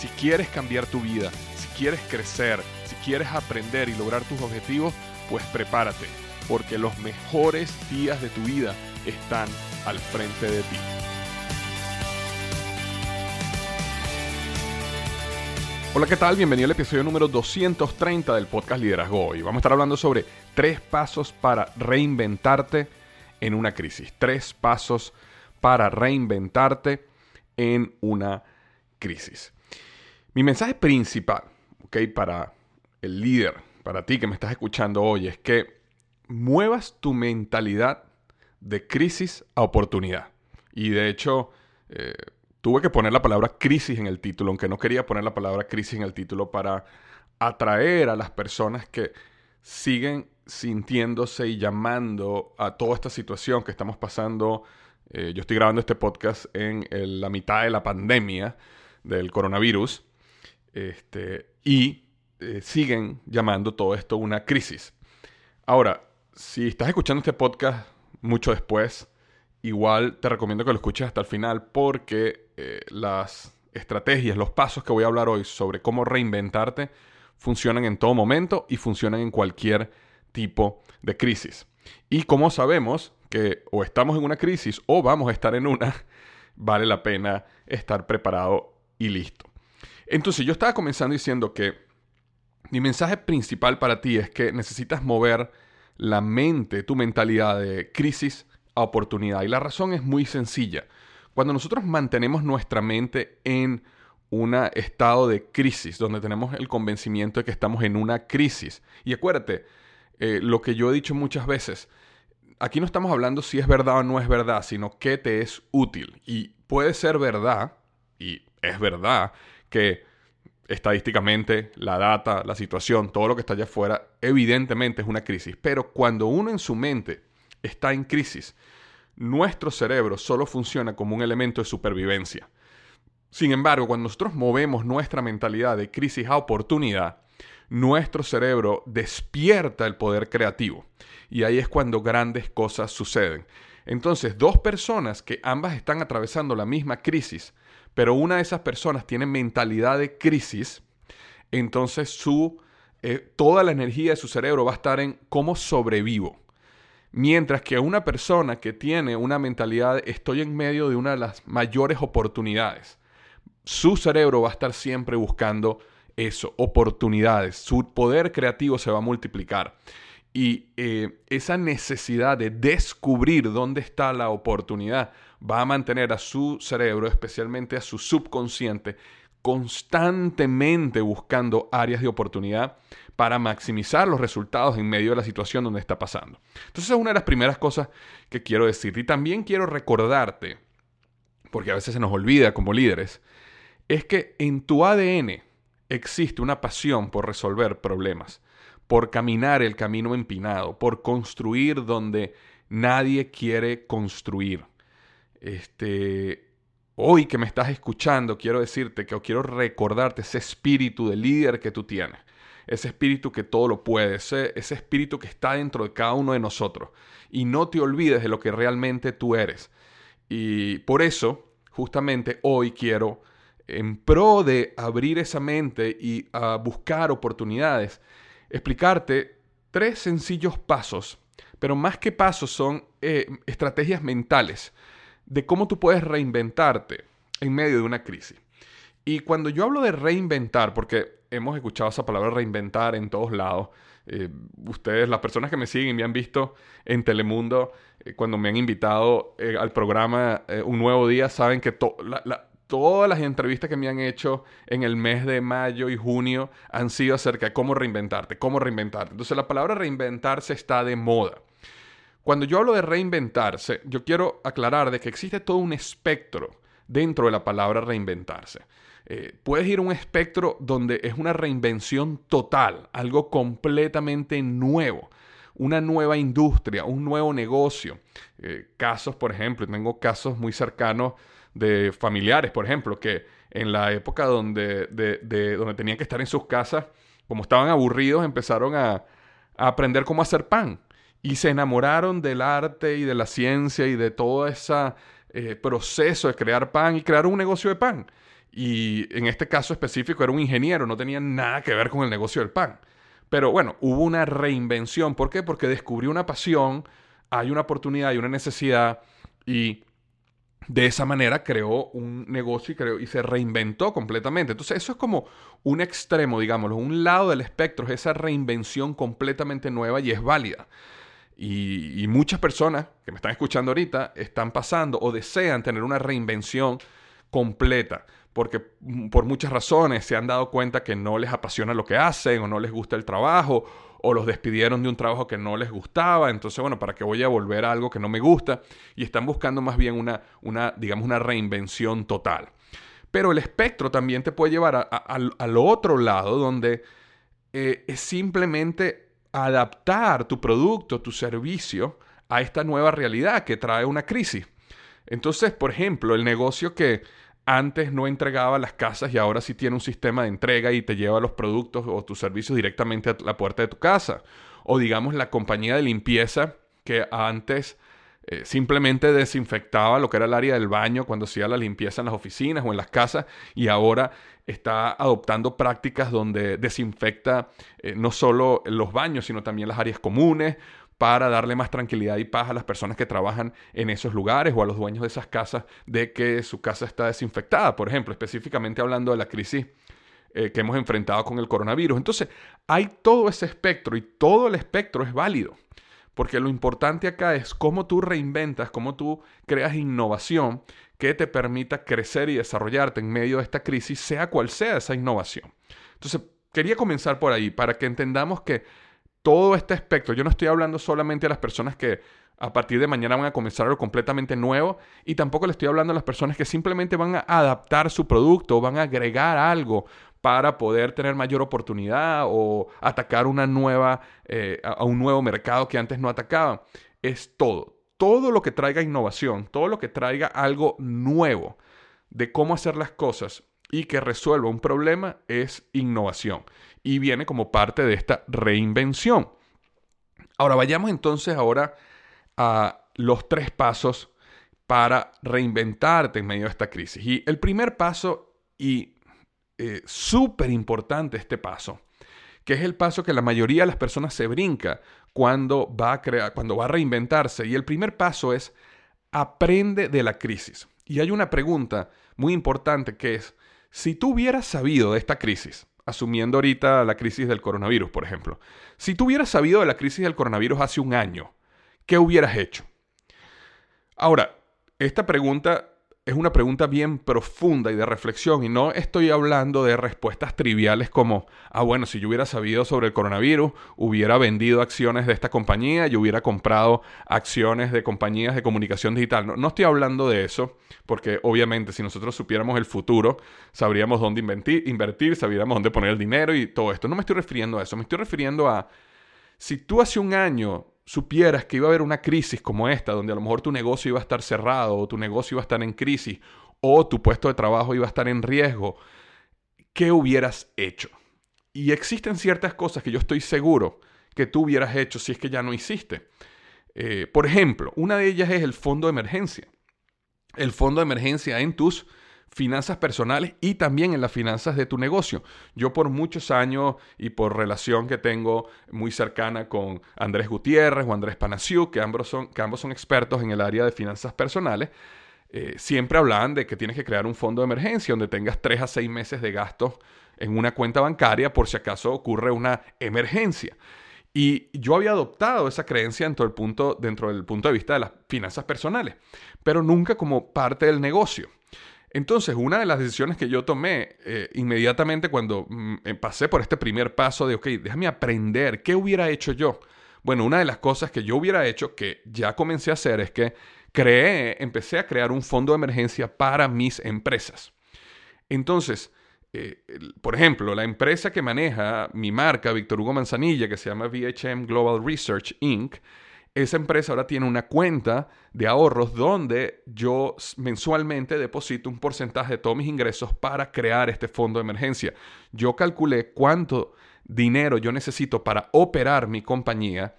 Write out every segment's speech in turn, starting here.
Si quieres cambiar tu vida, si quieres crecer, si quieres aprender y lograr tus objetivos, pues prepárate, porque los mejores días de tu vida están al frente de ti. Hola, ¿qué tal? Bienvenido al episodio número 230 del podcast Liderazgo Hoy. Vamos a estar hablando sobre tres pasos para reinventarte en una crisis. Tres pasos para reinventarte en una crisis. Mi mensaje principal, ¿ok? Para el líder, para ti que me estás escuchando hoy, es que muevas tu mentalidad de crisis a oportunidad. Y de hecho, eh, tuve que poner la palabra crisis en el título, aunque no quería poner la palabra crisis en el título para atraer a las personas que siguen sintiéndose y llamando a toda esta situación que estamos pasando. Eh, yo estoy grabando este podcast en la mitad de la pandemia del coronavirus este, y eh, siguen llamando todo esto una crisis. Ahora, si estás escuchando este podcast mucho después, igual te recomiendo que lo escuches hasta el final porque eh, las estrategias, los pasos que voy a hablar hoy sobre cómo reinventarte funcionan en todo momento y funcionan en cualquier tipo de crisis. Y como sabemos que o estamos en una crisis o vamos a estar en una, vale la pena estar preparado y listo. Entonces yo estaba comenzando diciendo que mi mensaje principal para ti es que necesitas mover la mente, tu mentalidad de crisis a oportunidad. Y la razón es muy sencilla. Cuando nosotros mantenemos nuestra mente en un estado de crisis, donde tenemos el convencimiento de que estamos en una crisis. Y acuérdate, eh, lo que yo he dicho muchas veces, aquí no estamos hablando si es verdad o no es verdad, sino qué te es útil. Y puede ser verdad, y es verdad, que estadísticamente la data, la situación, todo lo que está allá afuera, evidentemente es una crisis. Pero cuando uno en su mente está en crisis, nuestro cerebro solo funciona como un elemento de supervivencia. Sin embargo, cuando nosotros movemos nuestra mentalidad de crisis a oportunidad, nuestro cerebro despierta el poder creativo. Y ahí es cuando grandes cosas suceden. Entonces, dos personas que ambas están atravesando la misma crisis, pero una de esas personas tiene mentalidad de crisis, entonces su, eh, toda la energía de su cerebro va a estar en cómo sobrevivo. Mientras que una persona que tiene una mentalidad de estoy en medio de una de las mayores oportunidades, su cerebro va a estar siempre buscando eso, oportunidades. Su poder creativo se va a multiplicar. Y eh, esa necesidad de descubrir dónde está la oportunidad va a mantener a su cerebro, especialmente a su subconsciente, constantemente buscando áreas de oportunidad para maximizar los resultados en medio de la situación donde está pasando. Entonces es una de las primeras cosas que quiero decir. Y también quiero recordarte, porque a veces se nos olvida como líderes, es que en tu ADN existe una pasión por resolver problemas, por caminar el camino empinado, por construir donde nadie quiere construir. Este, hoy que me estás escuchando, quiero decirte que quiero recordarte ese espíritu de líder que tú tienes. Ese espíritu que todo lo puede, ese, ese espíritu que está dentro de cada uno de nosotros. Y no te olvides de lo que realmente tú eres. Y por eso, justamente hoy quiero, en pro de abrir esa mente y a buscar oportunidades, explicarte tres sencillos pasos, pero más que pasos son eh, estrategias mentales de cómo tú puedes reinventarte en medio de una crisis. Y cuando yo hablo de reinventar, porque hemos escuchado esa palabra reinventar en todos lados, eh, ustedes, las personas que me siguen me han visto en Telemundo, eh, cuando me han invitado al programa Un Nuevo Día, saben que todas las entrevistas que me han hecho en el mes de mayo y junio han sido acerca de cómo reinventarte, cómo reinventarte. Entonces la palabra reinventarse está de moda. Cuando yo hablo de reinventarse, yo quiero aclarar de que existe todo un espectro dentro de la palabra reinventarse. Eh, puedes ir a un espectro donde es una reinvención total, algo completamente nuevo, una nueva industria, un nuevo negocio. Eh, casos, por ejemplo, tengo casos muy cercanos de familiares, por ejemplo, que en la época donde, de, donde tenían que estar en sus casas, como estaban aburridos, empezaron a, aprender cómo hacer pan y se enamoraron del arte y de la ciencia y de todo ese eh, proceso de crear pan y crearon un negocio de pan. Y en este caso específico era un ingeniero, no tenía nada que ver con el negocio del pan. Pero bueno, hubo una reinvención. ¿Por qué? Porque descubrió una pasión, hay una oportunidad, hay una necesidad y de esa manera creó un negocio y, creó, y se reinventó completamente. Entonces eso es como un extremo, digámoslo, un lado del espectro es esa reinvención completamente nueva y es válida. Y, y, muchas personas que me están escuchando ahorita están pasando o desean tener una reinvención completa porque mm, por muchas razones se han dado cuenta que no les apasiona lo que hacen o no les gusta el trabajo o los despidieron de un trabajo que no les gustaba, entonces bueno, ¿para qué voy a volver a algo que no me gusta? Y están buscando más bien una, una digamos, una reinvención total. Pero el espectro también te puede llevar al otro lado, donde eh, es simplemente adaptar tu producto, tu servicio a esta nueva realidad que trae una crisis. Entonces, por ejemplo, el negocio que antes no entregaba las casas y ahora sí tiene un sistema de entrega y te lleva los productos o tus servicios directamente a la puerta de tu casa. O digamos la compañía de limpieza que antes eh, simplemente desinfectaba lo que era el área del baño cuando hacía la limpieza en las oficinas o en las casas y ahora está adoptando prácticas donde desinfecta eh, no solo los baños sino también las áreas comunes para darle más tranquilidad y paz a las personas que trabajan en esos lugares o a los dueños de esas casas de que su casa está desinfectada, por ejemplo, específicamente hablando de la crisis eh, que hemos enfrentado con el coronavirus. Entonces, hay todo ese espectro y todo el espectro es válido, porque lo importante acá es cómo tú reinventas, cómo tú creas innovación que te permita crecer y desarrollarte en medio de esta crisis, sea cual sea esa innovación. Entonces, quería comenzar por ahí, para que entendamos que todo este espectro. Yo no estoy hablando solamente a las personas que a partir de mañana van a comenzar algo completamente nuevo y tampoco le estoy hablando a las personas que simplemente van a adaptar su producto van a agregar algo para poder tener mayor oportunidad o atacar una nueva, eh, a un nuevo mercado que antes no atacaban. Es todo. Todo lo que traiga innovación, todo lo que traiga algo nuevo de cómo hacer las cosas y que resuelva un problema es innovación y viene como parte de esta reinvención. Ahora vayamos entonces ahora a los tres pasos para reinventarte en medio de esta crisis. Y el primer paso, y eh, súper importante este paso, que es el paso que la mayoría de las personas se brinca cuando va a crear, cuando va a reinventarse. Y el primer paso es aprende de la crisis. Y hay una pregunta muy importante que es, si tú hubieras sabido de esta crisis, asumiendo ahorita la crisis del coronavirus, por ejemplo. Si tú hubieras sabido de la crisis del coronavirus hace un año, ¿qué hubieras hecho? Ahora, esta pregunta es una pregunta bien profunda y de reflexión y no estoy hablando de respuestas triviales como, ah, bueno, si yo hubiera sabido sobre el coronavirus, hubiera vendido acciones de esta compañía, yo hubiera comprado acciones de compañías de comunicación digital. No, no estoy hablando de eso, porque obviamente si nosotros supiéramos el futuro, sabríamos dónde invertir, sabríamos dónde poner el dinero y todo esto. No me estoy refiriendo a eso, me estoy refiriendo a, si tú hace un año supieras que iba a haber una crisis como esta, donde a lo mejor tu negocio iba a estar cerrado, o tu negocio iba a estar en crisis, o tu puesto de trabajo iba a estar en riesgo, ¿qué hubieras hecho? Y existen ciertas cosas que yo estoy seguro que tú hubieras hecho si es que ya no hiciste. Eh, por ejemplo, una de ellas es el fondo de emergencia. El fondo de emergencia en tus finanzas personales y también en las finanzas de tu negocio. Yo por muchos años y por relación que tengo muy cercana con Andrés Gutiérrez o Andrés Panaciu, que ambos son, expertos en el área de finanzas personales, eh, siempre hablaban de que tienes que crear un fondo de emergencia donde tengas tres a seis meses de gastos en una cuenta bancaria por si acaso ocurre una emergencia. Y yo había adoptado esa creencia punto, dentro del punto de vista de las finanzas personales, pero nunca como parte del negocio. Entonces, una de las decisiones que yo tomé eh, inmediatamente cuando mm, eh, pasé por este primer paso de, ok, déjame aprender, ¿qué hubiera hecho yo? Bueno, una de las cosas que yo hubiera hecho, que ya comencé a hacer, es que creé, empecé a crear un fondo de emergencia para mis empresas. Entonces, eh, por ejemplo, la empresa que maneja mi marca, Víctor Hugo Manzanilla, que se llama VHM Global Research Inc., esa empresa ahora tiene una cuenta de ahorros donde yo mensualmente deposito un porcentaje de todos mis ingresos para crear este fondo de emergencia. Yo calculé cuánto dinero yo necesito para operar mi compañía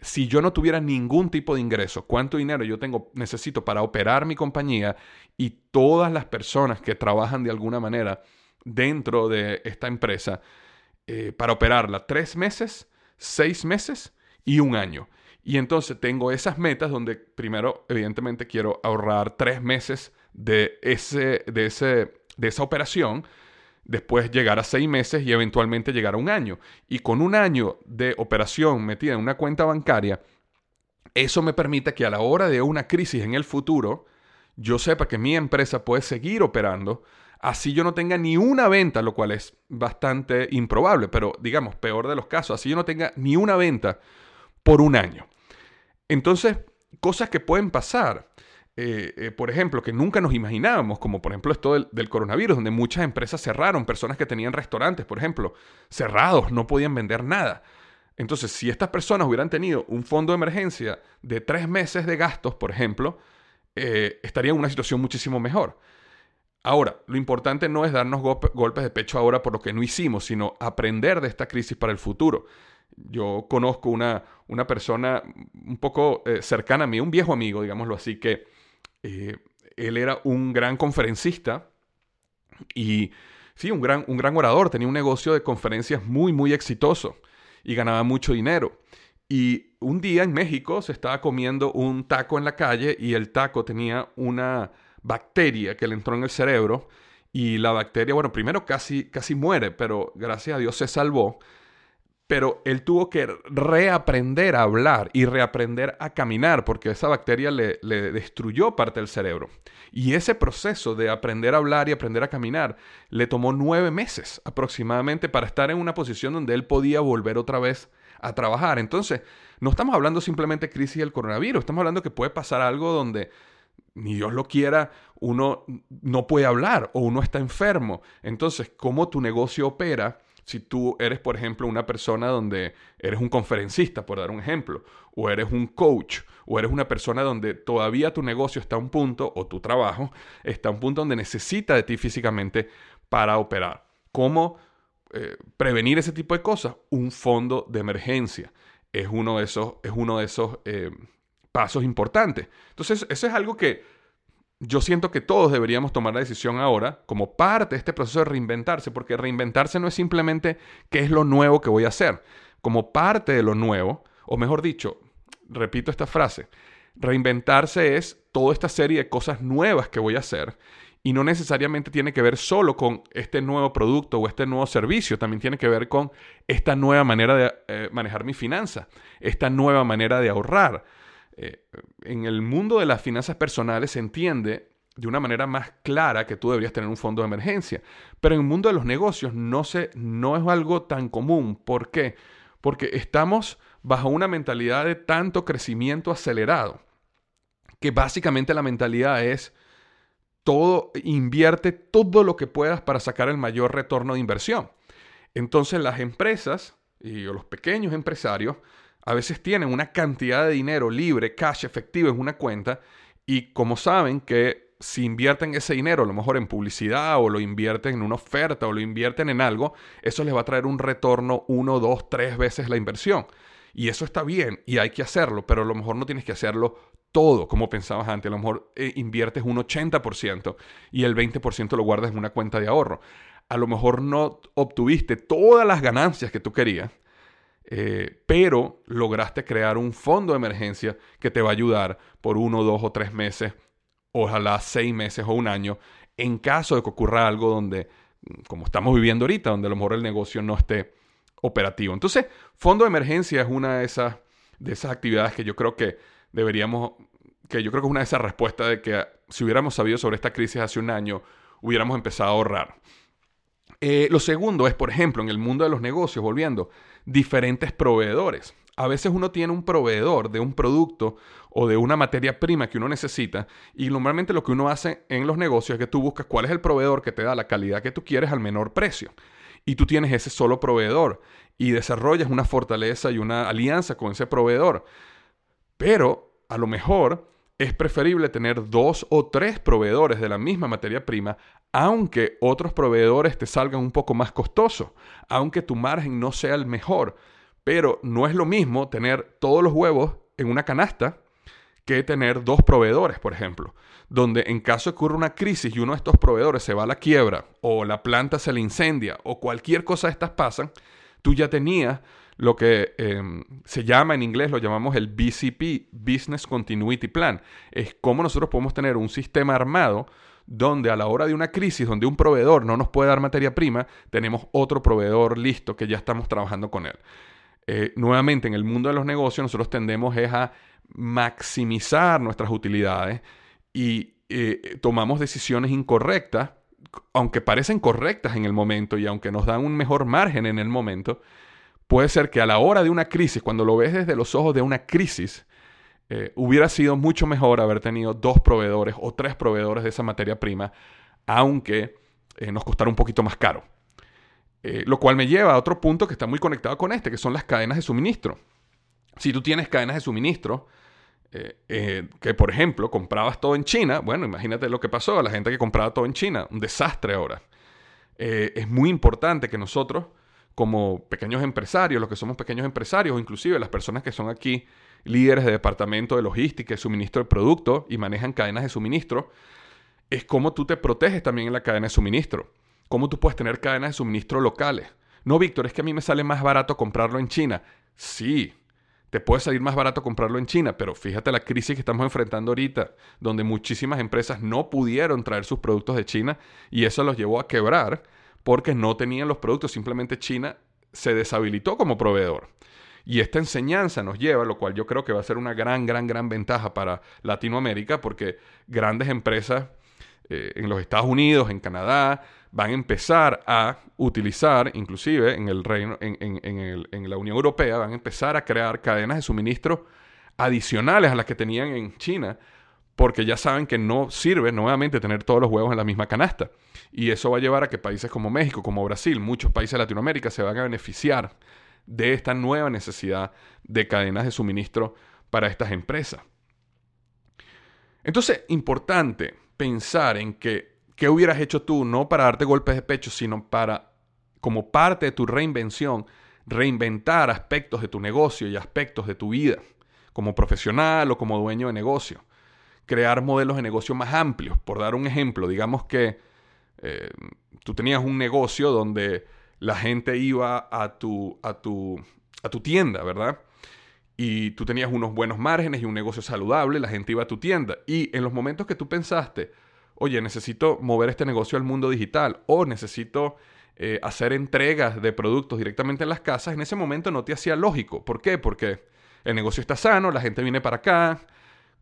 si yo no tuviera ningún tipo de ingreso, cuánto dinero yo tengo, necesito para operar mi compañía y todas las personas que trabajan de alguna manera dentro de esta empresa eh, para operarla tres meses, seis meses y un año. Y entonces tengo esas metas donde primero, evidentemente, quiero ahorrar tres meses de, ese, de, ese, de esa operación, después llegar a seis meses y eventualmente llegar a un año. Y con un año de operación metida en una cuenta bancaria, eso me permite que a la hora de una crisis en el futuro, yo sepa que mi empresa puede seguir operando, así yo no tenga ni una venta, lo cual es bastante improbable, pero digamos, peor de los casos, así yo no tenga ni una venta por un año. Entonces, cosas que pueden pasar. Eh, eh, por ejemplo, que nunca nos imaginábamos, como por ejemplo esto del, coronavirus, donde muchas empresas cerraron, personas que tenían restaurantes, por ejemplo, cerrados, no podían vender nada. Entonces, si estas personas hubieran tenido un fondo de emergencia de tres meses de gastos, por ejemplo, eh, estaría en una situación muchísimo mejor. Ahora, lo importante no es darnos golpes de pecho ahora por lo que no hicimos, sino aprender de esta crisis para el futuro. Yo conozco una, una persona un poco eh, cercana a mí, un viejo amigo, digámoslo así, que eh, él era un gran conferencista y sí, un gran, un gran orador, tenía un negocio de conferencias muy, muy exitoso y ganaba mucho dinero. Y un día en México se estaba comiendo un taco en la calle y el taco tenía una bacteria que le entró en el cerebro y la bacteria, bueno, primero casi, casi muere, pero gracias a Dios se salvó pero él tuvo que reaprender a hablar y reaprender a caminar porque esa bacteria le, destruyó parte del cerebro. Y ese proceso de aprender a hablar y aprender a caminar le tomó nueve meses aproximadamente para estar en una posición donde él podía volver otra vez a trabajar. Entonces, no estamos hablando simplemente de crisis del coronavirus, estamos hablando que puede pasar algo donde ni Dios lo quiera, uno no puede hablar o uno está enfermo. Entonces, ¿cómo tu negocio opera? Si tú eres, por ejemplo, una persona donde eres un conferencista, por dar un ejemplo, o eres un coach, o eres una persona donde todavía tu negocio está a un punto, o tu trabajo está a un punto donde necesita de ti físicamente para operar. ¿Cómo eh, prevenir ese tipo de cosas? Un fondo de emergencia es uno de esos, es uno de esos eh, pasos importantes. Entonces, eso es algo que yo siento que todos deberíamos tomar la decisión ahora como parte de este proceso de reinventarse, porque reinventarse no es simplemente qué es lo nuevo que voy a hacer. Como parte de lo nuevo, o mejor dicho, repito esta frase, reinventarse es toda esta serie de cosas nuevas que voy a hacer y no necesariamente tiene que ver solo con este nuevo producto o este nuevo servicio, también tiene que ver con esta nueva manera de eh, manejar mi finanza, esta nueva manera de ahorrar, eh, en el mundo de las finanzas personales se entiende de una manera más clara que tú deberías tener un fondo de emergencia. Pero en el mundo de los negocios no, se, no es algo tan común. ¿Por qué? Porque estamos bajo una mentalidad de tanto crecimiento acelerado, que básicamente la mentalidad es todo, invierte todo lo que puedas para sacar el mayor retorno de inversión. Entonces las empresas y los pequeños empresarios a veces tienen una cantidad de dinero libre, cash efectivo en una cuenta y como saben que si invierten ese dinero, a lo mejor en publicidad o lo invierten en una oferta o lo invierten en algo, eso les va a traer un retorno uno, dos, tres veces la inversión. Y eso está bien y hay que hacerlo, pero a lo mejor no tienes que hacerlo todo como pensabas antes. A lo mejor eh, inviertes un 80% y el 20% lo guardas en una cuenta de ahorro. A lo mejor no obtuviste todas las ganancias que tú querías, eh, pero lograste crear un fondo de emergencia que te va a ayudar por uno, dos o tres meses, ojalá seis meses o un año, en caso de que ocurra algo donde, como estamos viviendo ahorita, donde a lo mejor el negocio no esté operativo. Entonces, fondo de emergencia es una de esas, de esas actividades que yo creo que deberíamos, que yo creo que es una de esas respuestas de que si hubiéramos sabido sobre esta crisis hace un año, hubiéramos empezado a ahorrar. Eh, lo segundo es, por ejemplo, en el mundo de los negocios, volviendo, diferentes proveedores. A veces uno tiene un proveedor de un producto o de una materia prima que uno necesita y normalmente lo que uno hace en los negocios es que tú buscas cuál es el proveedor que te da la calidad que tú quieres al menor precio. Y tú tienes ese solo proveedor y desarrollas una fortaleza y una alianza con ese proveedor. Pero a lo mejor es preferible tener dos o tres proveedores de la misma materia prima, aunque otros proveedores te salgan un poco más costosos, aunque tu margen no sea el mejor. Pero no es lo mismo tener todos los huevos en una canasta que tener dos proveedores, por ejemplo, donde en caso ocurra una crisis y uno de estos proveedores se va a la quiebra o la planta se le incendia o cualquier cosa de estas pasan, tú ya tenías lo que em, se llama en inglés, lo llamamos el BCP, Business Continuity Plan. Es cómo nosotros podemos tener un sistema armado donde a la hora de una crisis, donde un proveedor no nos puede dar materia prima, tenemos otro proveedor listo que ya estamos trabajando con él. Eh, nuevamente, en el mundo de los negocios, nosotros tendemos a maximizar nuestras utilidades y eh, tomamos decisiones incorrectas, aunque parecen correctas en el momento y aunque nos dan un mejor margen en el momento, puede ser que a la hora de una crisis, cuando lo ves desde los ojos de una crisis, eh, hubiera sido mucho mejor haber tenido dos proveedores o tres proveedores de esa materia prima, aunque eh, nos costara un poquito más caro. Eh, lo cual me lleva a otro punto que está muy conectado con este, que son las cadenas de suministro. Si tú tienes cadenas de suministro, que por ejemplo comprabas todo en China, bueno, imagínate lo que pasó a la gente que compraba todo en China, un desastre ahora. es muy importante que nosotros como pequeños empresarios, los que somos pequeños empresarios, o inclusive las personas que son aquí líderes de departamento de logística y suministro de productos y manejan cadenas de suministro, es cómo tú te proteges también en la cadena de suministro. Cómo tú puedes tener cadenas de suministro locales. No, Víctor, es que a mí me sale más barato comprarlo en China. Sí, te puede salir más barato comprarlo en China, pero fíjate la crisis que estamos enfrentando ahorita, donde muchísimas empresas no pudieron traer sus productos de China y eso los llevó a quebrar porque no tenían los productos, simplemente China se deshabilitó como proveedor. Y esta enseñanza nos lleva, lo cual yo creo que va a ser una gran, gran, gran ventaja para Latinoamérica, porque grandes empresas eh, en los Estados Unidos, en Canadá, van a empezar a utilizar, inclusive en, el reino, en, en la Unión Europea, van a empezar a crear cadenas de suministro adicionales a las que tenían en China porque ya saben que no sirve nuevamente tener todos los huevos en la misma canasta. Y eso va a llevar a que países como México, como Brasil, muchos países de Latinoamérica se van a beneficiar de esta nueva necesidad de cadenas de suministro para estas empresas. Entonces, importante pensar en que qué hubieras hecho tú, no para darte golpes de pecho, sino para, como parte de tu reinvención, reinventar aspectos de tu negocio y aspectos de tu vida, como profesional o como dueño de negocio crear modelos de negocio más amplios. Por dar un ejemplo, digamos que eh, tú tenías un negocio donde la gente iba a tu, a tu, a tu tienda, ¿verdad? Y tú tenías unos buenos márgenes y un negocio saludable, la gente iba a tu tienda. Y en los momentos que tú pensaste, oye, necesito mover este negocio al mundo digital o necesito eh, hacer entregas de productos directamente en las casas, en ese momento no te hacía lógico. ¿Por qué? Porque el negocio está sano, la gente viene para acá,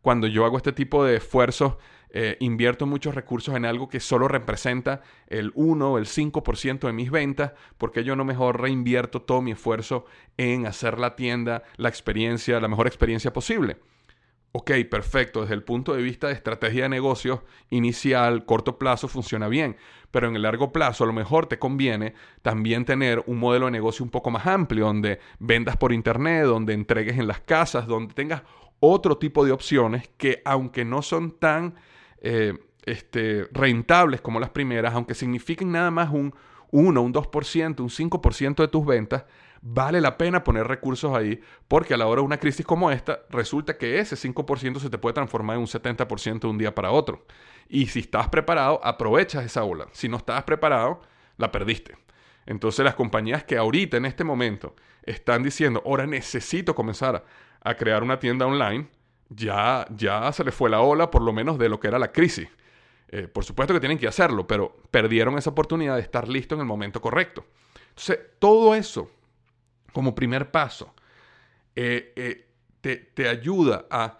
cuando yo hago este tipo de esfuerzos, eh, invierto muchos recursos en algo que solo representa el 1 o el 5% de mis ventas, porque yo no mejor reinvierto todo mi esfuerzo en hacer la tienda, la experiencia, la mejor experiencia posible. Ok, perfecto, desde el punto de vista de estrategia de negocios inicial, corto plazo, funciona bien, pero en el largo plazo a lo mejor te conviene también tener un modelo de negocio un poco más amplio, donde vendas por internet, donde entregues en las casas, donde tengas otro tipo de opciones que aunque no son tan eh, este, rentables como las primeras, aunque signifiquen nada más un 1, un 2%, un 5% de tus ventas, vale la pena poner recursos ahí porque a la hora de una crisis como esta resulta que ese 5% se te puede transformar en un 70% de un día para otro. Y si estás preparado, aprovechas esa ola. Si no estás preparado, la perdiste. Entonces las compañías que ahorita en este momento están diciendo, ahora necesito comenzar a crear una tienda online, ya, ya se les fue la ola por lo menos de lo que era la crisis. Eh, por supuesto que tienen que hacerlo, pero perdieron esa oportunidad de estar listo en el momento correcto. Entonces, todo eso, como primer paso, eh, eh, te, te ayuda a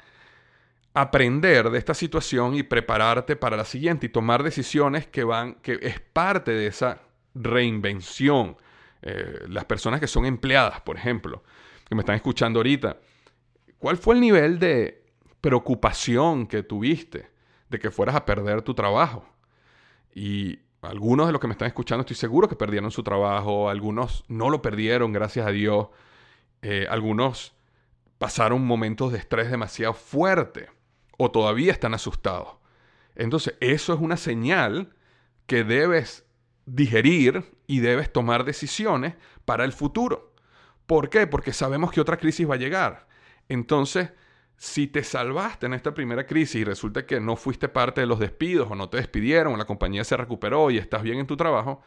aprender de esta situación y prepararte para la siguiente y tomar decisiones que van, que es parte de esa reinvención. las personas que son empleadas, por ejemplo, que me están escuchando ahorita, ¿cuál fue el nivel de preocupación que tuviste de que fueras a perder tu trabajo? Y algunos de los que me están escuchando estoy seguro que perdieron su trabajo, algunos no lo perdieron, gracias a Dios, eh, algunos pasaron momentos de estrés demasiado fuerte o todavía están asustados. Entonces, eso es una señal que debes digerir y debes tomar decisiones para el futuro. ¿Por qué? Porque sabemos que otra crisis va a llegar. Entonces, si te salvaste en esta primera crisis y resulta que no fuiste parte de los despidos o no te despidieron, o la compañía se recuperó y estás bien en tu trabajo,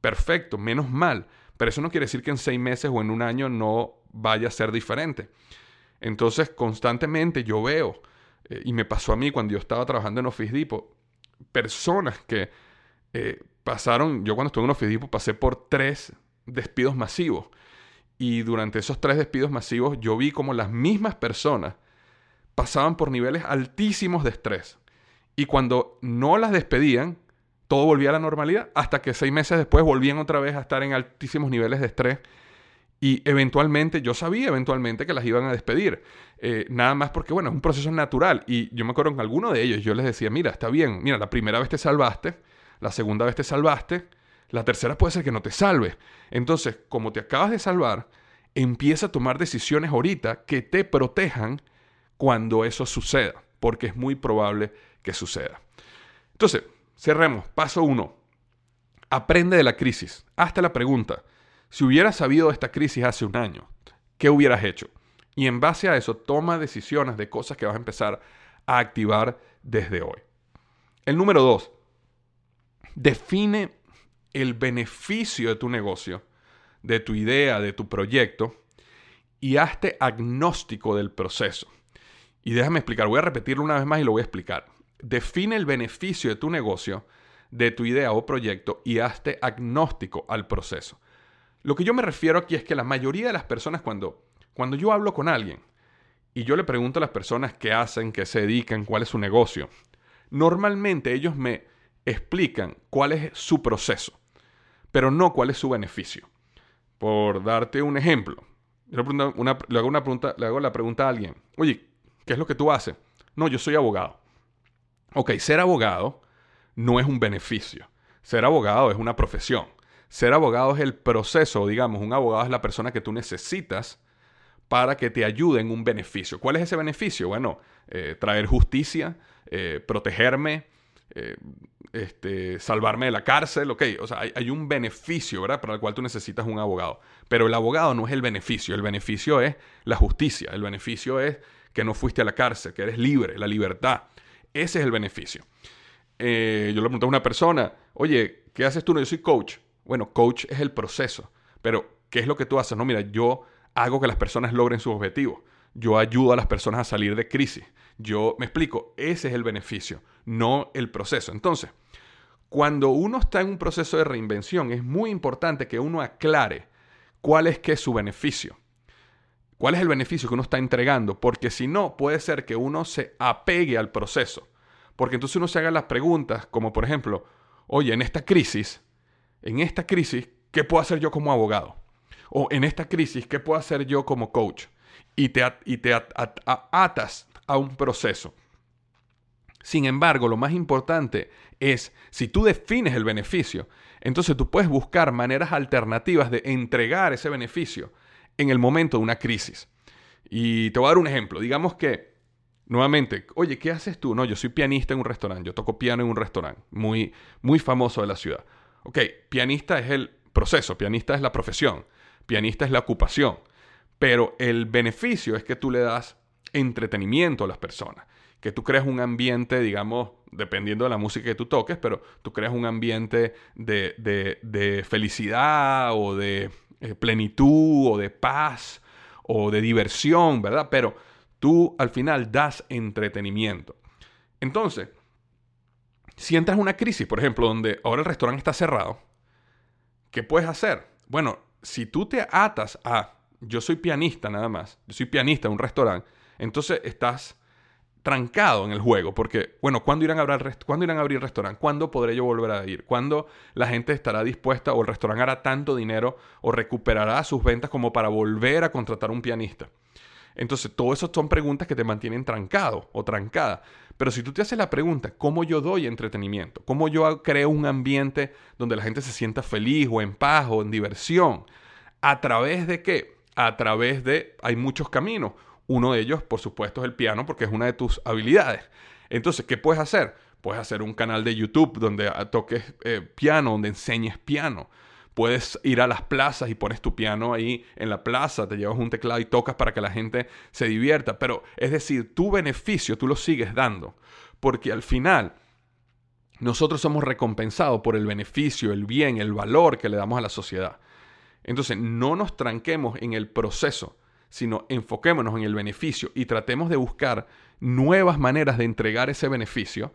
perfecto, menos mal. Pero eso no quiere decir que en seis meses o en un año no vaya a ser diferente. Entonces, constantemente yo veo, eh, y me pasó a mí cuando yo estaba trabajando en Office Depot, personas que eh, pasaron, yo cuando estuve en Office Depot pasé por tres despidos masivos. Y durante esos tres despidos masivos yo vi como las mismas personas pasaban por niveles altísimos de estrés. Y cuando no las despedían, todo volvía a la normalidad, hasta que seis meses después volvían otra vez a estar en altísimos niveles de estrés. Y eventualmente, yo sabía eventualmente que las iban a despedir. Eh, nada más porque, bueno, es un proceso natural. Y yo me acuerdo que alguno de ellos yo les decía, mira, está bien, mira, la primera vez te salvaste, la segunda vez te salvaste, la tercera puede ser que no te salve. Entonces, como te acabas de salvar, empieza a tomar decisiones ahorita que te protejan cuando eso suceda, porque es muy probable que suceda. Entonces, cerremos. Paso uno. Aprende de la crisis. Hazte la pregunta. Si hubieras sabido de esta crisis hace un año, ¿qué hubieras hecho? Y en base a eso, toma decisiones de cosas que vas a empezar a activar desde hoy. El número dos, define el beneficio de tu negocio, de tu idea, de tu proyecto, y hazte agnóstico del proceso. Y déjame explicar, voy a repetirlo una vez más y lo voy a explicar. Define el beneficio de tu negocio, de tu idea o proyecto y hazte agnóstico al proceso. Lo que yo me refiero aquí es que la mayoría de las personas cuando, cuando yo hablo con alguien y yo le pregunto a las personas qué hacen, qué se dedican, cuál es su negocio, normalmente ellos me explican cuál es su proceso, pero no cuál es su beneficio. Por darte un ejemplo, le hago, una pregunta, hago la pregunta a alguien, oye, ¿qué es lo que tú haces? No, yo soy abogado. Ok, ser abogado no es un beneficio. Ser abogado es una profesión. Ser abogado es el proceso, digamos, un abogado es la persona que tú necesitas para que te ayude en un beneficio. ¿Cuál es ese beneficio? Bueno, eh, traer justicia, eh, protegerme, eh, este, salvarme de la cárcel, ok, o sea, hay, hay, un beneficio, ¿verdad? Para el cual tú necesitas un abogado. Pero el abogado no es el beneficio, el beneficio es la justicia, el beneficio es que no fuiste a la cárcel, que eres libre, la libertad. Ese es el beneficio. yo le pregunté a una persona, oye, ¿qué haces tú? No, yo soy coach. Bueno, coach es el proceso, pero ¿qué es lo que tú haces? No, mira, yo hago que las personas logren sus objetivos. Yo ayudo a las personas a salir de crisis. Yo me explico, ese es el beneficio, no el proceso. Entonces, cuando uno está en un proceso de reinvención, es muy importante que uno aclare cuál es que es su beneficio. ¿Cuál es el beneficio que uno está entregando? Porque si no, puede ser que uno se apegue al proceso. Porque entonces uno se haga las preguntas como por ejemplo, oye, en esta crisis, en esta crisis, ¿qué puedo hacer yo como abogado? O en esta crisis, ¿qué puedo hacer yo como coach? Y te, y te atas a un proceso. Sin embargo, lo más importante es, si tú defines el beneficio, entonces tú puedes buscar maneras alternativas de entregar ese beneficio en el momento de una crisis. Y te voy a dar un ejemplo. Digamos que, nuevamente, oye, ¿qué haces tú? No, yo soy pianista en un restaurante, yo toco piano en un restaurante muy, muy famoso de la ciudad. Ok, pianista es el proceso, pianista es la profesión, pianista es la ocupación, pero el beneficio es que tú le das entretenimiento a las personas, que tú creas un ambiente, digamos, dependiendo de la música que tú toques, pero tú creas un ambiente de, de, felicidad o de eh, plenitud o de paz o de diversión, ¿verdad? Pero tú al final das entretenimiento. Entonces, si entras en una crisis, por ejemplo, donde ahora el restaurante está cerrado, ¿qué puedes hacer? Bueno, si tú te atas a, yo soy pianista nada más, yo soy pianista en un restaurante, entonces estás trancado en el juego, porque, bueno, ¿cuándo irán a abrir, ¿cuándo irán a abrir restaurante? ¿Cuándo podré yo volver a ir? ¿Cuándo la gente estará dispuesta o el restaurante hará tanto dinero o recuperará sus ventas como para volver a contratar un pianista? Entonces, todo eso son preguntas que te mantienen trancado o trancada. Pero si tú te haces la pregunta, ¿cómo yo doy entretenimiento? ¿Cómo yo creo un ambiente donde la gente se sienta feliz o en paz o en diversión? ¿A través de qué? A través de, hay muchos caminos. Uno de ellos, por supuesto, es el piano, porque es una de tus habilidades. Entonces, ¿qué puedes hacer? Puedes hacer un canal de YouTube donde toques eh, piano, donde enseñes piano. Puedes ir a las plazas y pones tu piano ahí en la plaza, te llevas un teclado y tocas para que la gente se divierta. Pero es decir, tu beneficio tú lo sigues dando. Porque al final nosotros somos recompensados por el beneficio, el bien, el valor que le damos a la sociedad. Entonces no nos tranquemos en el proceso sino enfoquémonos en el beneficio y tratemos de buscar nuevas maneras de entregar ese beneficio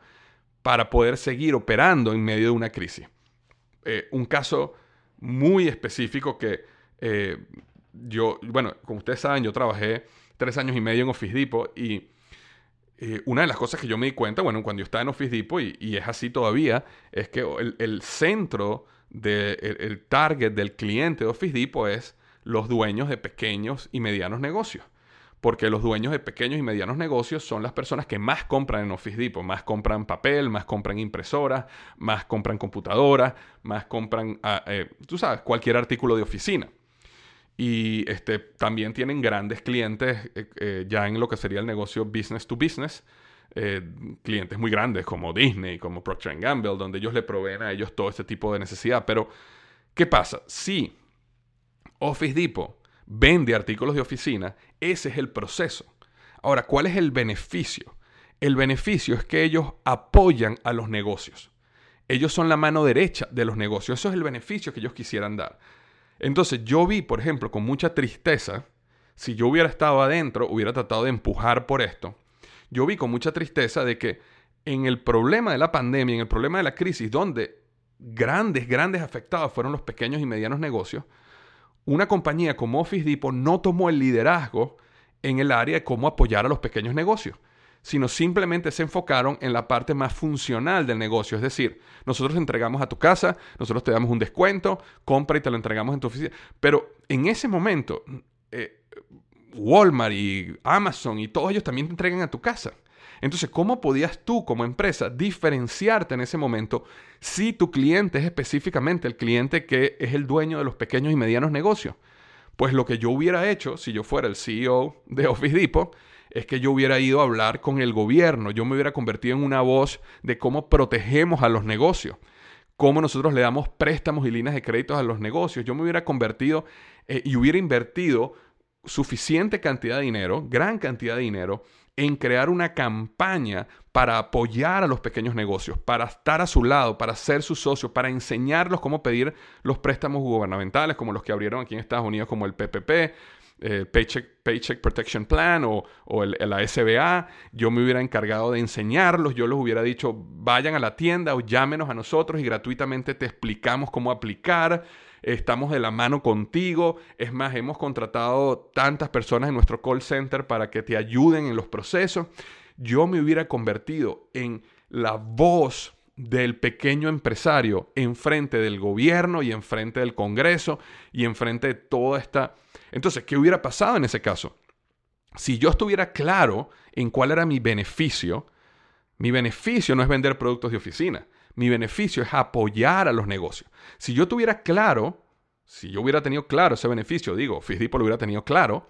para poder seguir operando en medio de una crisis. Eh, un caso muy específico que eh, yo, bueno, como ustedes saben, yo trabajé tres años y medio en Office Depot y eh, una de las cosas que yo me di cuenta, bueno, cuando yo estaba en Office Depot, y, es así todavía, es que el, centro del el target del cliente de Office Depot es los dueños de pequeños y medianos negocios. Porque los dueños de pequeños y medianos negocios son las personas que más compran en Office Depot. Más compran papel, más compran impresoras, más compran computadoras, más compran, ah, eh, tú sabes, cualquier artículo de oficina. Y este, también tienen grandes clientes eh, eh, ya en lo que sería el negocio business to business. clientes muy grandes como Disney, como Procter Gamble, donde ellos le proveen a ellos todo este tipo de necesidad. Pero, ¿qué pasa? Si Office Depot vende artículos de oficina, ese es el proceso. Ahora, ¿cuál es el beneficio? El beneficio es que ellos apoyan a los negocios. Ellos son la mano derecha de los negocios. Eso es el beneficio que ellos quisieran dar. Entonces yo vi, por ejemplo, con mucha tristeza, si yo hubiera estado adentro, hubiera tratado de empujar por esto, yo vi con mucha tristeza de que en el problema de la pandemia, en el problema de la crisis, donde grandes, grandes afectados fueron los pequeños y medianos negocios, una compañía como Office Depot no tomó el liderazgo en el área de cómo apoyar a los pequeños negocios, sino simplemente se enfocaron en la parte más funcional del negocio. Es decir, nosotros entregamos a tu casa, nosotros te damos un descuento, compra y te lo entregamos en tu oficina. Pero en ese momento, eh, Walmart y Amazon y todos ellos también te entregan a tu casa. Entonces, ¿cómo podías tú como empresa diferenciarte en ese momento si tu cliente es específicamente el cliente que es el dueño de los pequeños y medianos negocios? Pues lo que yo hubiera hecho si yo fuera el CEO de Office Depot es que yo hubiera ido a hablar con el gobierno, yo me hubiera convertido en una voz de cómo protegemos a los negocios, cómo nosotros le damos préstamos y líneas de créditos a los negocios. Yo me hubiera convertido eh, y hubiera invertido suficiente cantidad de dinero, gran cantidad de dinero, en crear una campaña para apoyar a los pequeños negocios, para estar a su lado, para ser su socio, para enseñarlos cómo pedir los préstamos gubernamentales, como los que abrieron aquí en Estados Unidos, como el PPP, eh, Paycheck, Protection Plan o, o el, la SBA. Yo me hubiera encargado de enseñarlos, yo les hubiera dicho, vayan a la tienda o llámenos a nosotros y gratuitamente te explicamos cómo aplicar estamos de la mano contigo. Es más, hemos contratado tantas personas en nuestro call center para que te ayuden en los procesos. Yo me hubiera convertido en la voz del pequeño empresario enfrente del gobierno y enfrente del Congreso y enfrente de toda esta... Entonces, ¿qué hubiera pasado en ese caso? Si yo estuviera claro en cuál era mi beneficio, mi beneficio no es vender productos de oficina. Mi beneficio es apoyar a los negocios. Si yo tuviera claro, si yo hubiera tenido claro ese beneficio, digo, Fisdipo lo hubiera tenido claro,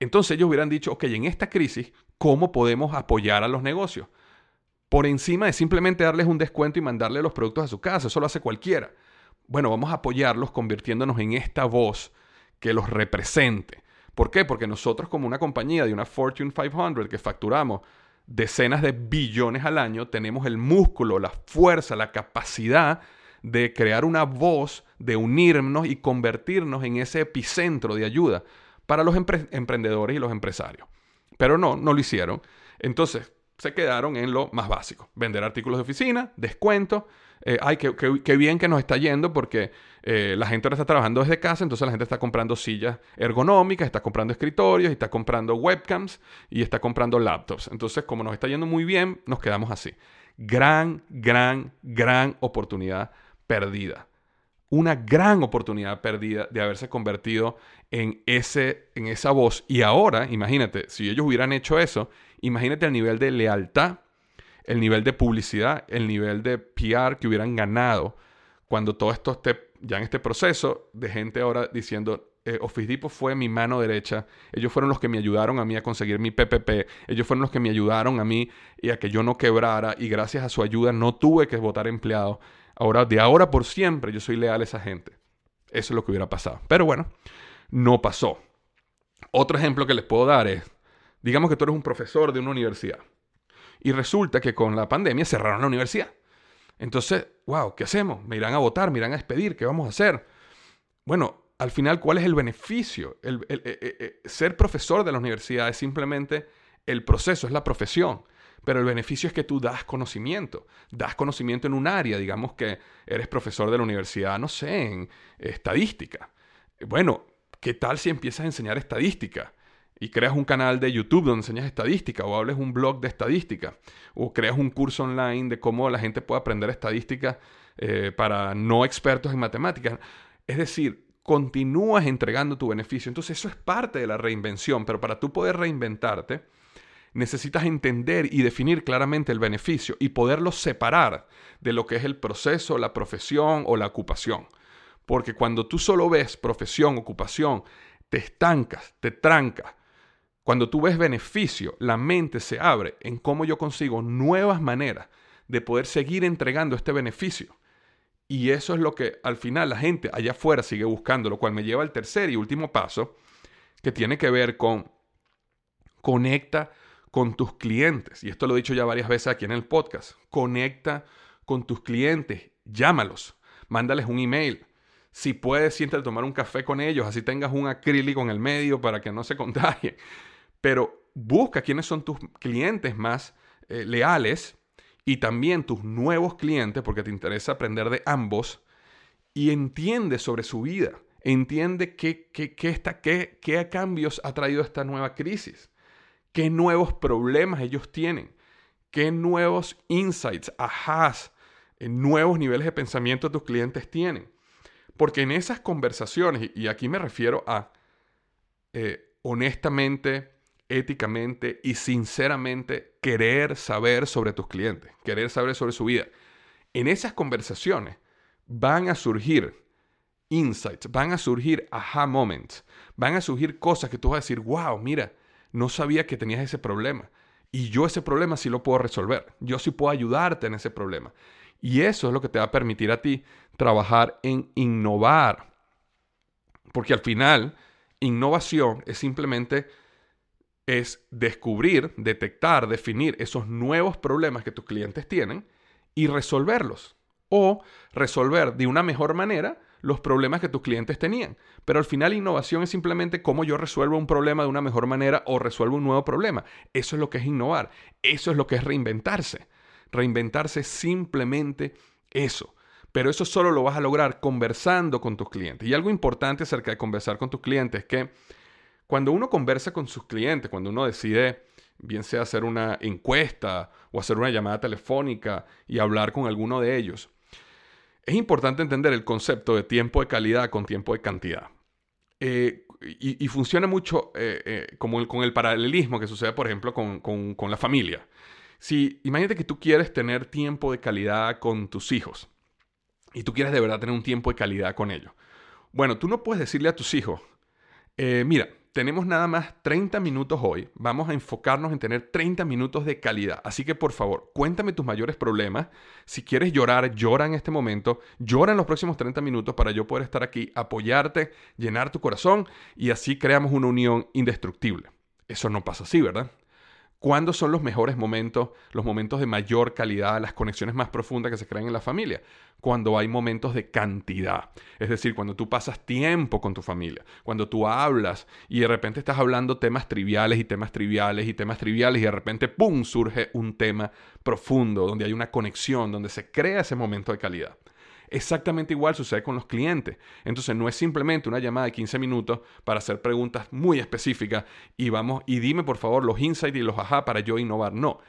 entonces ellos hubieran dicho, ok, en esta crisis, ¿cómo podemos apoyar a los negocios? Por encima de simplemente darles un descuento y mandarle los productos a su casa, eso lo hace cualquiera. Bueno, vamos a apoyarlos convirtiéndonos en esta voz que los represente. ¿Por qué? Porque nosotros como una compañía de una Fortune 500 que facturamos decenas de billones al año, tenemos el músculo, la fuerza, la capacidad de crear una voz, de unirnos y convertirnos en ese epicentro de ayuda para los emprendedores y los empresarios. Pero no, no lo hicieron. Entonces, se quedaron en lo más básico. Vender artículos de oficina, descuento, eh, ay, qué, bien que nos está yendo porque eh, la gente ahora está trabajando desde casa, entonces la gente está comprando sillas ergonómicas, está comprando escritorios, está comprando webcams y está comprando laptops. Entonces, como nos está yendo muy bien, nos quedamos así. Gran, gran, gran oportunidad perdida. Una gran oportunidad perdida de haberse convertido en, ese, en esa voz. Y ahora, imagínate, si ellos hubieran hecho eso, imagínate el nivel de lealtad, el nivel de publicidad, el nivel de PR que hubieran ganado cuando todo esto esté ya en este proceso de gente ahora diciendo, eh, Office Depot fue mi mano derecha. Ellos fueron los que me ayudaron a mí a conseguir mi PPP. Ellos fueron los que me ayudaron a mí y a que yo no quebrara. Y gracias a su ayuda no tuve que votar empleado. Ahora, de ahora por siempre, yo soy leal a esa gente. Eso es lo que hubiera pasado. Pero bueno, no pasó. Otro ejemplo que les puedo dar es, digamos que tú eres un profesor de una universidad. Y resulta que con la pandemia cerraron la universidad. Entonces, wow, ¿qué hacemos? Me irán a votar, me irán a despedir, ¿qué vamos a hacer? Bueno, al final, ¿cuál es el beneficio? El, eh, eh, eh, ser profesor de la universidad es simplemente el proceso, es la profesión. Pero el beneficio es que tú das conocimiento, das conocimiento en un área, digamos que eres profesor de la universidad, no sé, en estadística. Bueno, ¿qué tal si empiezas a enseñar estadística? Y creas un canal de YouTube donde enseñas estadística o hables un blog de estadística o creas un curso online de cómo la gente puede aprender estadística para no expertos en matemáticas. Es decir, continúas entregando tu beneficio. Entonces eso es parte de la reinvención, pero para tú poder reinventarte, necesitas entender y definir claramente el beneficio y poderlo separar de lo que es el proceso, la profesión o la ocupación. Porque cuando tú solo ves profesión, ocupación, te estancas, te trancas. Cuando tú ves beneficio, la mente se abre en cómo yo consigo nuevas maneras de poder seguir entregando este beneficio. Y eso es lo que al final la gente allá afuera sigue buscando, lo cual me lleva al tercer y último paso, que tiene que ver con conecta con tus clientes. Y esto lo he dicho ya varias veces aquí en el podcast. Conecta con tus clientes, llámalos, mándales un email. Si puedes, siéntate tomar un café con ellos, así tengas un acrílico en el medio para que no se contagien. Pero busca quiénes son tus clientes más eh, leales y también tus nuevos clientes, porque te interesa aprender de ambos, y entiende sobre su vida, entiende qué, qué, qué, está, qué, qué cambios ha traído esta nueva crisis, qué nuevos problemas ellos tienen, qué nuevos insights, ajás, eh, nuevos niveles de pensamiento tus clientes tienen. Porque en esas conversaciones, y aquí me refiero a eh, honestamente, éticamente y sinceramente querer saber sobre tus clientes, querer saber sobre su vida. En esas conversaciones van a surgir insights, van a surgir aha moments, van a surgir cosas que tú vas a decir, wow, mira, no sabía que tenías ese problema. Y yo ese problema sí lo puedo resolver. Yo sí puedo ayudarte en ese problema. Y eso es lo que te va a permitir a ti trabajar en innovar. Porque al final, innovación es simplemente es descubrir, detectar, definir esos nuevos problemas que tus clientes tienen y resolverlos. O resolver de una mejor manera los problemas que tus clientes tenían. Pero al final innovación es simplemente cómo yo resuelvo un problema de una mejor manera o resuelvo un nuevo problema. Eso es lo que es innovar. Eso es lo que es reinventarse. Reinventarse simplemente eso. Pero eso solo lo vas a lograr conversando con tus clientes. Y algo importante acerca de conversar con tus clientes es que cuando uno conversa con sus clientes, cuando uno decide, bien sea hacer una encuesta o hacer una llamada telefónica y hablar con alguno de ellos, es importante entender el concepto de tiempo de calidad con tiempo de cantidad. Eh, y, funciona mucho eh, eh, como con el paralelismo que sucede, por ejemplo, con, la familia. Si imagínate que tú quieres tener tiempo de calidad con tus hijos y tú quieres de verdad tener un tiempo de calidad con ellos. Bueno, tú no puedes decirle a tus hijos, mira, tenemos nada más 30 minutos hoy. Vamos a enfocarnos en tener 30 minutos de calidad. Así que por favor, cuéntame tus mayores problemas. Si quieres llorar, llora en este momento. Llora en los próximos 30 minutos para yo poder estar aquí, apoyarte, llenar tu corazón y así creamos una unión indestructible. Eso no pasa así, ¿verdad? ¿Cuándo son los mejores momentos, los momentos de mayor calidad, las conexiones más profundas que se crean en la familia? Cuando hay momentos de cantidad. Es decir, cuando tú pasas tiempo con tu familia, cuando tú hablas y de repente estás hablando temas triviales y temas triviales y temas triviales y de repente, ¡pum!, surge un tema profundo, donde hay una conexión, donde se crea ese momento de calidad. Exactamente igual sucede con los clientes. Entonces no es simplemente una llamada de 15 minutos para hacer preguntas muy específicas y vamos y dime por favor los insights y los ajá para yo innovar. No,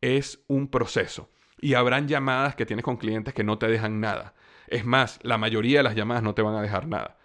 es un proceso. Y habrán llamadas que tienes con clientes que no te dejan nada. Es más, la mayoría de las llamadas no te van a dejar nada.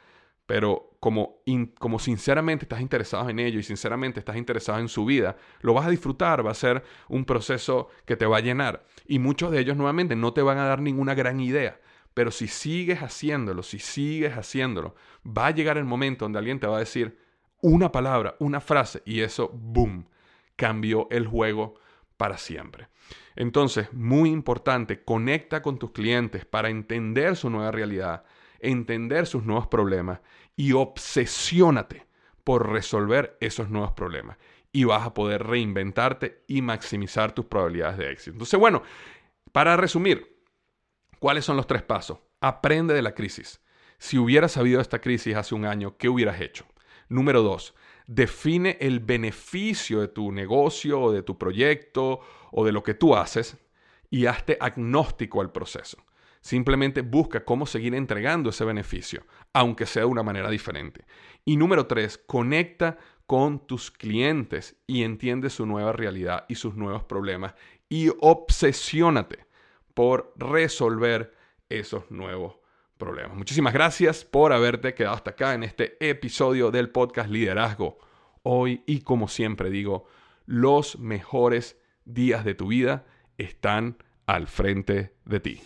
Pero como, como sinceramente estás interesado en ello y sinceramente estás interesado en su vida, lo vas a disfrutar, va a ser un proceso que te va a llenar. Y muchos de ellos nuevamente no te van a dar ninguna gran idea. Pero si sigues haciéndolo, si sigues haciéndolo, va a llegar el momento donde alguien te va a decir una palabra, una frase, y eso, boom, cambió el juego para siempre. Entonces, muy importante, conecta con tus clientes para entender su nueva realidad, entender sus nuevos problemas y obsesiónate por resolver esos nuevos problemas. Y vas a poder reinventarte y maximizar tus probabilidades de éxito. Entonces, bueno, para resumir, ¿Cuáles son los tres pasos? Aprende de la crisis. Si hubieras sabido esta crisis hace un año, ¿qué hubieras hecho? Número dos, define el beneficio de tu negocio o de tu proyecto o de lo que tú haces y hazte agnóstico al proceso. Simplemente busca cómo seguir entregando ese beneficio, aunque sea de una manera diferente. Y número tres, conecta con tus clientes y entiende su nueva realidad y sus nuevos problemas y obsesiónate por resolver esos nuevos problemas. Muchísimas gracias por haberte quedado hasta acá en este episodio del podcast Liderazgo. Hoy y como siempre digo, los mejores días de tu vida están al frente de ti.